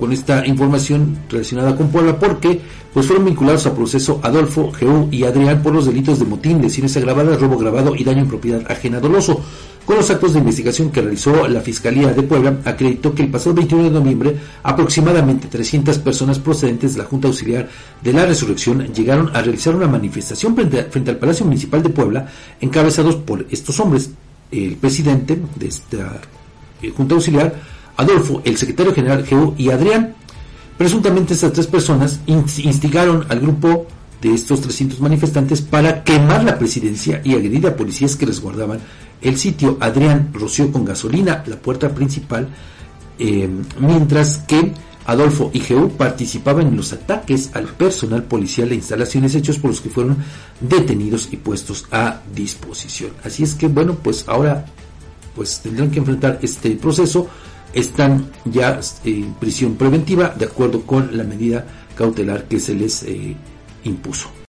con esta información relacionada con Puebla porque pues fueron vinculados a proceso Adolfo, Jeú y Adrián por los delitos de motín, lesiones agravadas, robo grabado y daño en propiedad ajena doloso. Con los actos de investigación que realizó la Fiscalía de Puebla, acreditó que el pasado 21 de noviembre aproximadamente 300 personas procedentes de la Junta Auxiliar de la Resurrección llegaron a realizar una manifestación frente, al Palacio Municipal de Puebla, encabezados por estos hombres, el presidente de esta eh, Junta Auxiliar, Adolfo, el secretario general Geo y Adrián. Presuntamente estas tres personas instigaron al grupo de estos 300 manifestantes para quemar la presidencia y agredir a policías que resguardaban el sitio. Adrián roció con gasolina la puerta principal, eh, mientras que Adolfo y Geu participaban en los ataques al personal policial e instalaciones hechos por los que fueron detenidos y puestos a disposición. Así es que bueno, pues ahora pues tendrán que enfrentar este proceso. Están ya en prisión preventiva de acuerdo con la medida cautelar que se les eh, impuso.